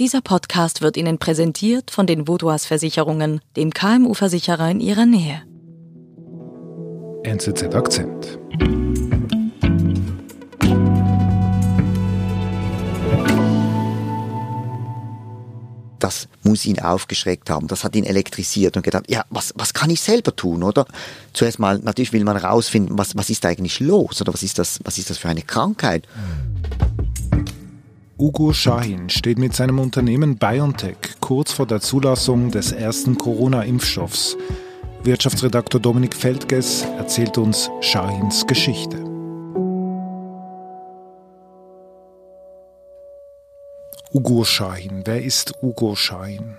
Dieser Podcast wird Ihnen präsentiert von den Vodouas Versicherungen, dem KMU-Versicherer in Ihrer Nähe. NZZ Akzent. Das muss ihn aufgeschreckt haben. Das hat ihn elektrisiert und gedacht, ja, was, was kann ich selber tun, oder? Zuerst mal, natürlich will man herausfinden, was, was ist eigentlich los, oder was ist das, was ist das für eine Krankheit? Ugo Shahin steht mit seinem Unternehmen BioNTech kurz vor der Zulassung des ersten Corona-Impfstoffs. Wirtschaftsredaktor Dominik Feldges erzählt uns Shahins Geschichte. Ugo Shahin. Wer ist Ugo Shahin?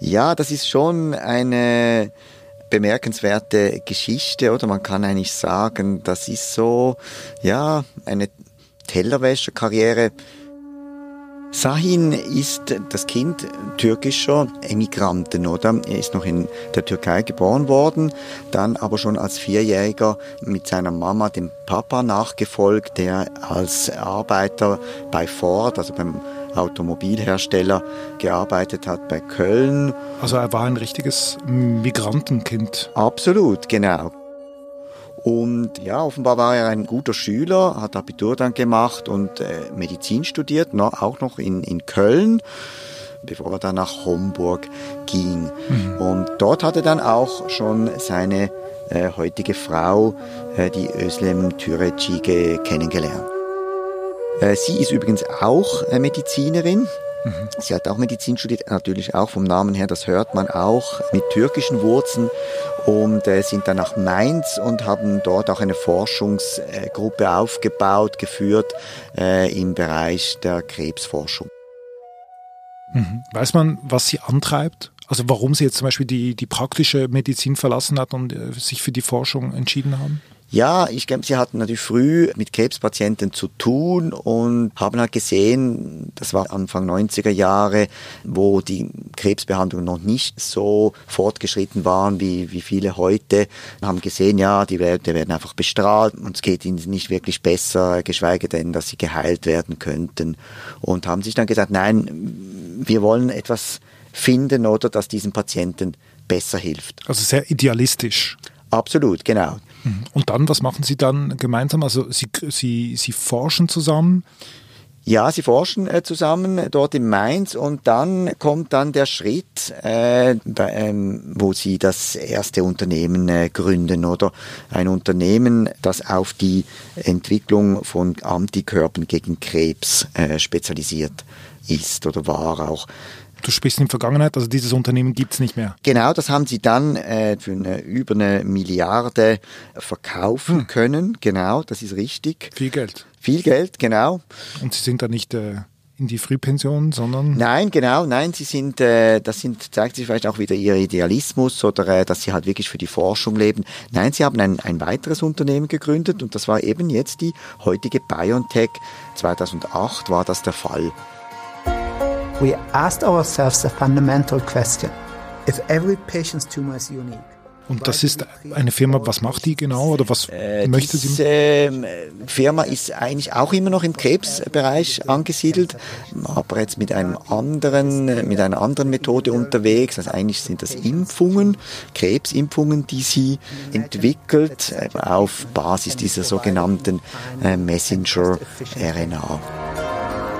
Ja, das ist schon eine bemerkenswerte Geschichte, oder man kann eigentlich sagen, das ist so, ja, eine Tellerwäscherkarriere. Sahin ist das Kind türkischer Emigranten, oder? Er ist noch in der Türkei geboren worden, dann aber schon als Vierjähriger mit seiner Mama dem Papa nachgefolgt, der als Arbeiter bei Ford, also beim Automobilhersteller, gearbeitet hat bei Köln. Also er war ein richtiges Migrantenkind. Absolut, genau. Und ja, offenbar war er ein guter Schüler, hat Abitur dann gemacht und äh, Medizin studiert, noch, auch noch in, in Köln, bevor er dann nach Homburg ging. Mhm. Und dort hat er dann auch schon seine äh, heutige Frau, äh, die Özlem Türeci, kennengelernt. Äh, sie ist übrigens auch äh, Medizinerin, Sie hat auch Medizin studiert, natürlich auch vom Namen her, das hört man auch, mit türkischen Wurzeln und äh, sind dann nach Mainz und haben dort auch eine Forschungsgruppe aufgebaut, geführt äh, im Bereich der Krebsforschung. Mhm. Weiß man, was sie antreibt? Also warum sie jetzt zum Beispiel die, die praktische Medizin verlassen hat und äh, sich für die Forschung entschieden haben? Ja, ich glaube, sie hatten natürlich früh mit Krebspatienten zu tun und haben halt gesehen, das war Anfang 90er Jahre, wo die Krebsbehandlungen noch nicht so fortgeschritten waren wie, wie viele heute, haben gesehen, ja, die Leute werden einfach bestrahlt und es geht ihnen nicht wirklich besser, geschweige denn, dass sie geheilt werden könnten und haben sich dann gesagt, nein, wir wollen etwas finden oder dass diesen Patienten besser hilft. Also sehr idealistisch. Absolut, genau. Und dann, was machen Sie dann gemeinsam? Also Sie, Sie, Sie forschen zusammen? Ja, sie forschen äh, zusammen dort in Mainz und dann kommt dann der Schritt, äh, bei, ähm, wo sie das erste Unternehmen äh, gründen oder ein Unternehmen, das auf die Entwicklung von Antikörpern gegen Krebs äh, spezialisiert ist oder war auch. Du sprichst in Vergangenheit, also dieses Unternehmen gibt es nicht mehr. Genau, das haben sie dann äh, für eine, über eine Milliarde verkaufen hm. können. Genau, das ist richtig. Viel Geld. Viel Geld, genau. Und sie sind da nicht äh, in die Frühpension, sondern? Nein, genau, nein, sie sind, äh, das sind, zeigt sich vielleicht auch wieder ihr Idealismus oder äh, dass sie halt wirklich für die Forschung leben. Nein, sie haben ein, ein weiteres Unternehmen gegründet und das war eben jetzt die heutige BioNTech. 2008 war das der Fall we asked ourselves a fundamental question. If every patient's tumor is unique, und das ist eine Firma, was macht die genau oder was äh, möchte sie? Diese ähm, Firma ist eigentlich auch immer noch im Krebsbereich angesiedelt, aber jetzt mit einem anderen, mit einer anderen Methode unterwegs. Also eigentlich sind das Impfungen, Krebsimpfungen, die sie entwickelt auf Basis dieser sogenannten äh, Messenger-RNA.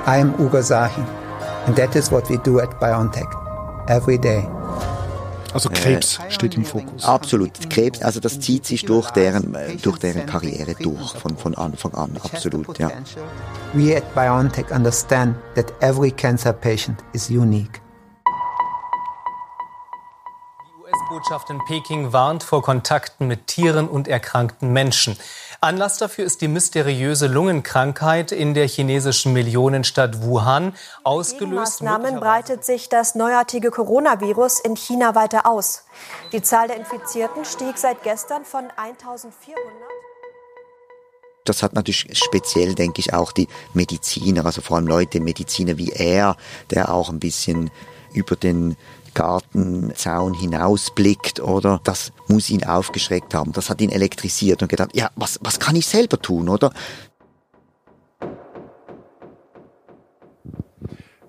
I am Ugo Sahin. And that is what we do at BioNTech every day. Also Krebs äh, steht im Fokus. Absolut. Krebs, also das zieht sich durch deren, durch deren Karriere durch, von, von Anfang an, absolut, ja. We at BioNTech understand that every cancer patient is unique. Die US-Botschaft in Peking warnt vor Kontakten mit Tieren und erkrankten Menschen. Anlass dafür ist die mysteriöse Lungenkrankheit in der chinesischen Millionenstadt Wuhan. Ausgelöst. Maßnahmen breitet sich das neuartige Coronavirus in China weiter aus. Die Zahl der Infizierten stieg seit gestern von 1400 das hat natürlich speziell, denke ich, auch die Mediziner, also vor allem Leute, Mediziner wie er, der auch ein bisschen über den Gartenzaun hinausblickt, oder? Das muss ihn aufgeschreckt haben. Das hat ihn elektrisiert und gedacht, ja, was, was kann ich selber tun, oder?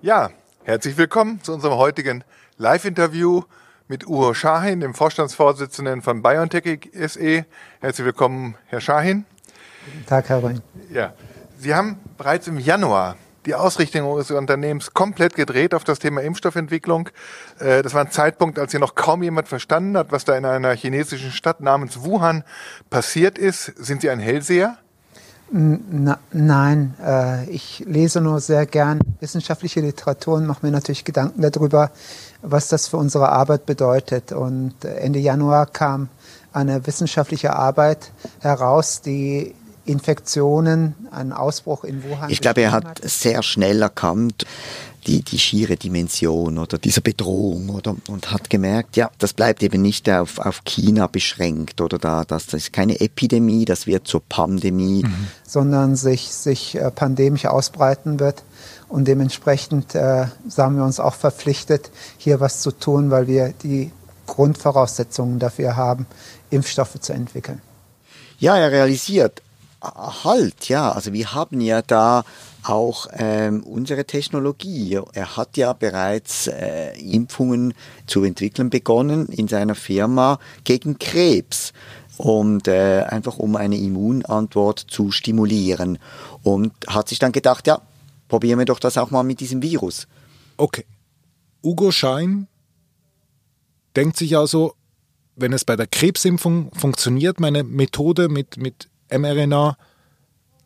Ja, herzlich willkommen zu unserem heutigen Live-Interview mit Uwe Schahin, dem Vorstandsvorsitzenden von BioNTech SE. Herzlich willkommen, Herr Schahin. Guten Tag, Herr Rhein. Ja, Sie haben bereits im Januar die Ausrichtung Ihres Unternehmens komplett gedreht auf das Thema Impfstoffentwicklung. Äh, das war ein Zeitpunkt, als hier noch kaum jemand verstanden hat, was da in einer chinesischen Stadt namens Wuhan passiert ist. Sind Sie ein Hellseher? Na, nein, äh, ich lese nur sehr gern wissenschaftliche Literatur und mache mir natürlich Gedanken darüber, was das für unsere Arbeit bedeutet. Und Ende Januar kam eine wissenschaftliche Arbeit heraus, die Infektionen, einen Ausbruch in Wuhan. Ich glaube, er hat sehr schnell erkannt, die, die schiere Dimension oder dieser Bedrohung oder und hat gemerkt, ja, das bleibt eben nicht auf, auf China beschränkt oder da, das, das ist keine Epidemie, das wird zur Pandemie. Mhm. Sondern sich, sich äh, pandemisch ausbreiten wird. Und dementsprechend äh, sagen wir uns auch verpflichtet, hier was zu tun, weil wir die Grundvoraussetzungen dafür haben, Impfstoffe zu entwickeln. Ja, er realisiert, halt, ja, also wir haben ja da auch ähm, unsere Technologie. Er hat ja bereits äh, Impfungen zu entwickeln begonnen in seiner Firma gegen Krebs und äh, einfach um eine Immunantwort zu stimulieren und hat sich dann gedacht, ja, probieren wir doch das auch mal mit diesem Virus. Okay. Ugo Schein denkt sich also, wenn es bei der Krebsimpfung funktioniert, meine Methode mit, mit mRNA,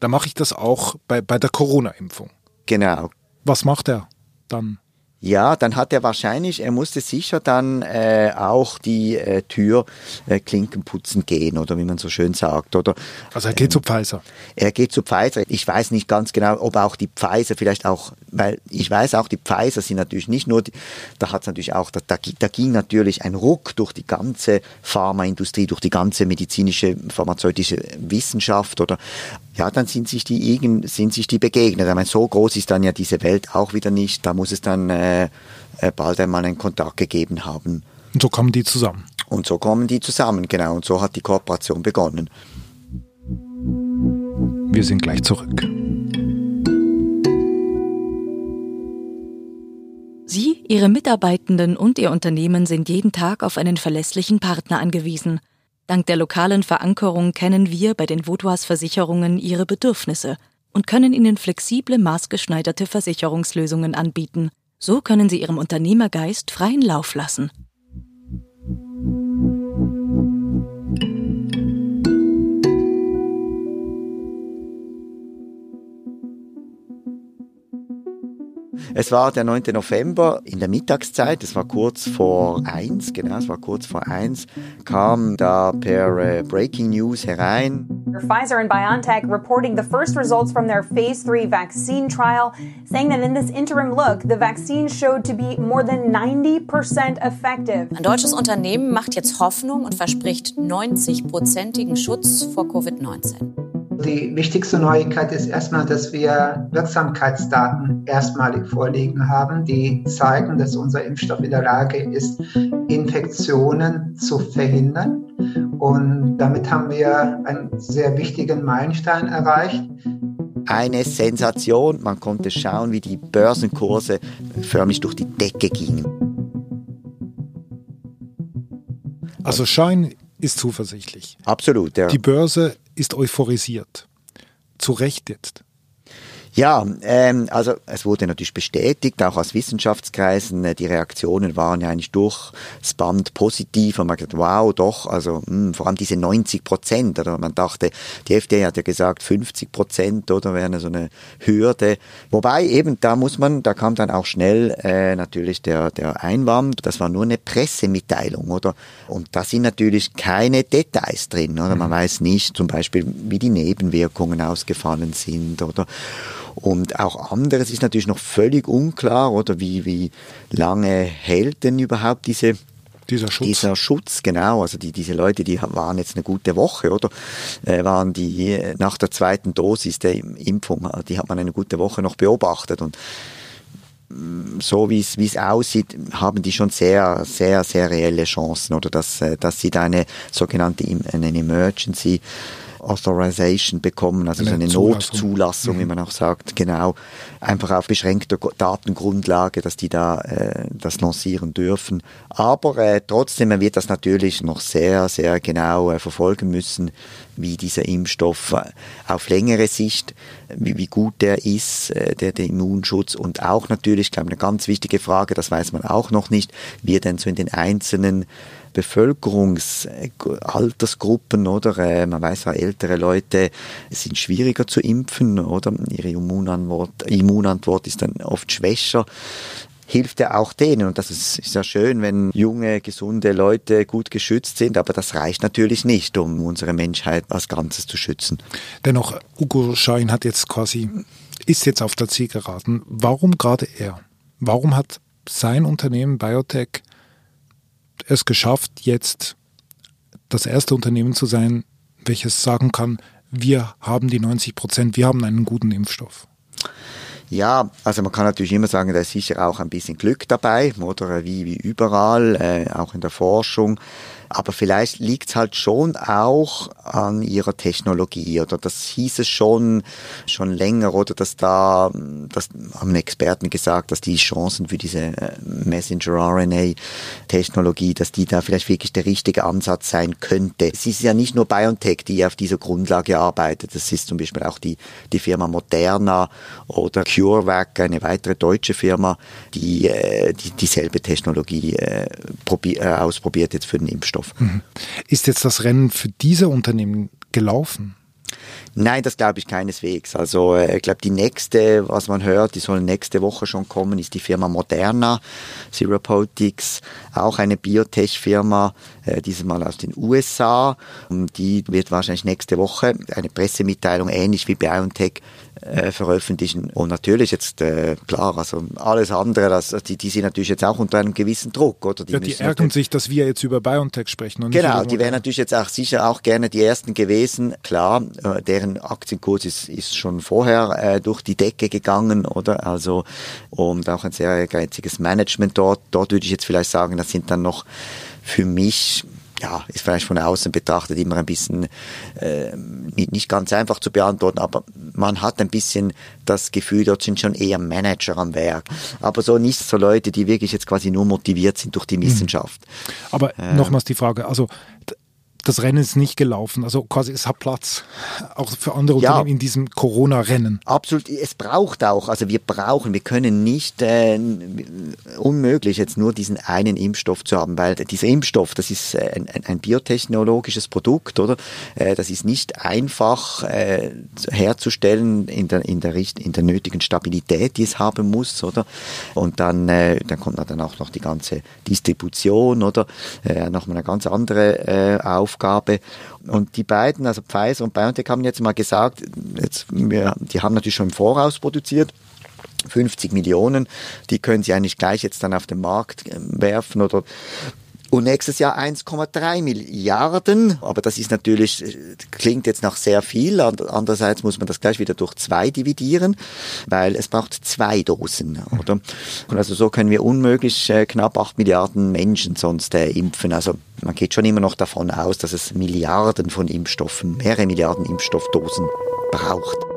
dann mache ich das auch bei, bei der Corona-Impfung. Genau. Was macht er dann? Ja, dann hat er wahrscheinlich, er musste sicher dann äh, auch die äh, Türklinken äh, putzen gehen oder wie man so schön sagt. Oder, also er geht ähm, zu Pfizer. Er geht zu Pfizer. Ich weiß nicht ganz genau, ob auch die Pfizer vielleicht auch, weil ich weiß auch, die Pfizer sind natürlich nicht nur, die, da hat es natürlich auch, da, da, da ging natürlich ein Ruck durch die ganze Pharmaindustrie, durch die ganze medizinische, pharmazeutische Wissenschaft oder ja, dann sind sich die sind sich die begegnet. Ich meine, so groß ist dann ja diese Welt auch wieder nicht. Da muss es dann äh, äh, bald einmal einen Kontakt gegeben haben. Und so kommen die zusammen. Und so kommen die zusammen, genau. Und so hat die Kooperation begonnen. Wir sind gleich zurück. Sie, Ihre Mitarbeitenden und Ihr Unternehmen sind jeden Tag auf einen verlässlichen Partner angewiesen – Dank der lokalen Verankerung kennen wir bei den Vaudois Versicherungen ihre Bedürfnisse und können ihnen flexible, maßgeschneiderte Versicherungslösungen anbieten. So können sie ihrem Unternehmergeist freien Lauf lassen. Es war der 9. November in der Mittagszeit, es war kurz vor eins, genau, es war kurz vor eins, kam da per uh, Breaking News herein. Pfizer and BioNTech reporting the first results from their phase 3 vaccine trial, saying that in this interim look, the vaccine showed to be more than 90% effective. Ein deutsches Unternehmen macht jetzt Hoffnung und verspricht 90-prozentigen Schutz vor Covid-19. Die wichtigste Neuigkeit ist erstmal, dass wir Wirksamkeitsdaten erstmalig vorliegen haben, die zeigen, dass unser Impfstoff in der Lage ist, Infektionen zu verhindern. Und damit haben wir einen sehr wichtigen Meilenstein erreicht. Eine Sensation. Man konnte schauen, wie die Börsenkurse förmlich durch die Decke gingen. Also Schein ist zuversichtlich. Absolut, ja. Die Börse ist euphorisiert. Zu Recht jetzt. Ja, ähm, also es wurde natürlich bestätigt, auch aus Wissenschaftskreisen, äh, die Reaktionen waren ja eigentlich durchs Band positiv und man hat gesagt, wow, doch, also mh, hm, vor allem diese 90 Prozent, oder man dachte, die FDA hat ja gesagt 50 Prozent, oder wäre so eine Hürde. Wobei eben, da muss man, da kam dann auch schnell äh, natürlich der, der Einwand, das war nur eine Pressemitteilung, oder? Und da sind natürlich keine Details drin, oder? Man mhm. weiß nicht zum Beispiel, wie die Nebenwirkungen ausgefallen sind, oder? Und auch anderes ist natürlich noch völlig unklar, oder wie, wie lange hält denn überhaupt diese dieser Schutz. Dieser Schutz, genau. Also die, diese Leute, die waren jetzt eine gute Woche, oder? Äh, waren die nach der zweiten Dosis der Impfung, die hat man eine gute Woche noch beobachtet und mm, so wie es wie es aussieht, haben die schon sehr sehr sehr reelle Chancen oder dass äh, dass sie da eine sogenannte eine Emergency Authorization bekommen, also eine, so eine Notzulassung, mhm. wie man auch sagt, genau, einfach auf beschränkter Datengrundlage, dass die da äh, das lancieren dürfen. Aber äh, trotzdem, man wird das natürlich noch sehr, sehr genau äh, verfolgen müssen, wie dieser Impfstoff äh, auf längere Sicht, wie, wie gut der ist, äh, der, der Immunschutz und auch natürlich, ich glaube, eine ganz wichtige Frage, das weiß man auch noch nicht, wie er denn so in den einzelnen Bevölkerungsaltersgruppen oder äh, man weiß ja, ältere Leute sind schwieriger zu impfen oder ihre Immunantwort, Immunantwort ist dann oft schwächer hilft ja auch denen. Und das ist, ja schön, wenn junge, gesunde Leute gut geschützt sind, aber das reicht natürlich nicht, um unsere Menschheit als Ganzes zu schützen. Dennoch, Ugo Schein hat jetzt quasi, ist jetzt auf der Ziel geraten. Warum gerade er? Warum hat sein Unternehmen Biotech es geschafft, jetzt das erste Unternehmen zu sein, welches sagen kann, wir haben die 90 Prozent, wir haben einen guten Impfstoff? Ja, also man kann natürlich immer sagen, da ist sicher auch ein bisschen Glück dabei, oder wie, wie überall, äh, auch in der Forschung. Aber vielleicht liegt es halt schon auch an ihrer Technologie oder das hieß es schon schon länger oder dass da, das haben Experten gesagt, dass die Chancen für diese äh, Messenger-RNA-Technologie, dass die da vielleicht wirklich der richtige Ansatz sein könnte. Es ist ja nicht nur BioNTech, die auf dieser Grundlage arbeitet. Das ist zum Beispiel auch die, die Firma Moderna oder CureVac, eine weitere deutsche Firma, die, äh, die dieselbe Technologie äh, ausprobiert jetzt für den Impfstoff. Impfstoff. Mhm. Ist jetzt das Rennen für diese Unternehmen gelaufen? Nein, das glaube ich keineswegs. Also äh, ich glaube, die nächste, was man hört, die soll nächste Woche schon kommen, ist die Firma Moderna, Seropotics, auch eine Biotech-Firma, äh, dieses Mal aus den USA. Und die wird wahrscheinlich nächste Woche eine Pressemitteilung ähnlich wie BioNTech äh, veröffentlichen. Und natürlich jetzt, äh, klar, also alles andere, das, die, die sind natürlich jetzt auch unter einem gewissen Druck, oder? Die, ja, die ärgern sich, dass wir jetzt über BioNTech sprechen. genau, die wären natürlich jetzt auch sicher auch gerne die Ersten gewesen. Klar, äh, deren Aktienkurs ist, ist schon vorher äh, durch die Decke gegangen, oder? Also, und auch ein sehr ehrgeiziges Management dort. Dort würde ich jetzt vielleicht sagen, das sind dann noch für mich ja, ist vielleicht von außen betrachtet immer ein bisschen äh, nicht, nicht ganz einfach zu beantworten, aber man hat ein bisschen das Gefühl, dort sind schon eher Manager am Werk. Aber so nicht so Leute, die wirklich jetzt quasi nur motiviert sind durch die mhm. Wissenschaft. Aber äh, nochmals die Frage, also das Rennen ist nicht gelaufen. Also quasi es hat Platz, auch für andere ja, Unternehmen in diesem Corona-Rennen. Absolut, es braucht auch, also wir brauchen, wir können nicht äh, unmöglich jetzt nur diesen einen Impfstoff zu haben, weil dieser Impfstoff, das ist äh, ein, ein biotechnologisches Produkt, oder? Äh, das ist nicht einfach äh, herzustellen in der, in, der, in der nötigen Stabilität, die es haben muss, oder? Und dann, äh, dann kommt dann auch noch die ganze Distribution, oder? Äh, nochmal eine ganz andere äh, auf Aufgabe. Und die beiden, also Pfizer und BioNTech, haben jetzt mal gesagt, jetzt, wir, die haben natürlich schon im Voraus produziert. 50 Millionen, die können sie eigentlich gleich jetzt dann auf den Markt ähm, werfen oder und nächstes Jahr 1,3 Milliarden. Aber das ist natürlich, klingt jetzt nach sehr viel. Andererseits muss man das gleich wieder durch zwei dividieren, weil es braucht zwei Dosen, oder? Und also so können wir unmöglich äh, knapp 8 Milliarden Menschen sonst äh, impfen. Also man geht schon immer noch davon aus, dass es Milliarden von Impfstoffen, mehrere Milliarden Impfstoffdosen braucht.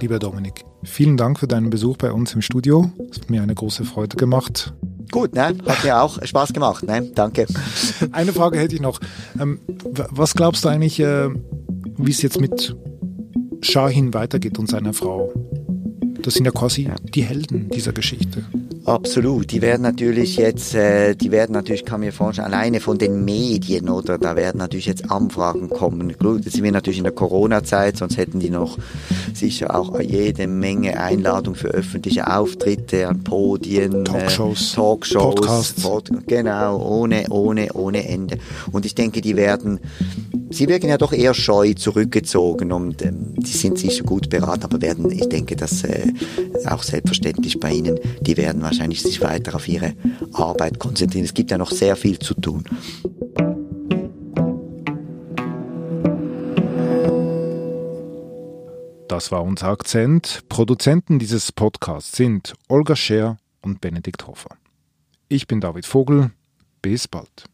Lieber Dominik, vielen Dank für deinen Besuch bei uns im Studio. Es hat mir eine große Freude gemacht. Gut, ne? Hat mir auch Spaß gemacht, ne? Danke. Eine Frage hätte ich noch. Ähm, was glaubst du eigentlich, äh, wie es jetzt mit Shahin weitergeht und seiner Frau? Das sind ja quasi die Helden dieser Geschichte. Absolut. Die werden natürlich jetzt, äh, die werden natürlich, kann mir vorstellen, alleine von den Medien, oder? Da werden natürlich jetzt Anfragen kommen. Gut, jetzt sind wir natürlich in der Corona-Zeit, sonst hätten die noch sicher auch jede Menge Einladungen für öffentliche Auftritte an Podien, Talkshows, äh, Talkshows, Podcasts. Pod, genau, ohne, ohne, ohne Ende. Und ich denke, die werden Sie wirken ja doch eher scheu zurückgezogen und ähm, die sind sicher gut beraten, aber werden, ich denke, dass äh, auch selbstverständlich bei Ihnen, die werden wahrscheinlich sich weiter auf ihre Arbeit konzentrieren. Es gibt ja noch sehr viel zu tun. Das war unser Akzent. Produzenten dieses Podcasts sind Olga Scher und Benedikt Hofer. Ich bin David Vogel. Bis bald.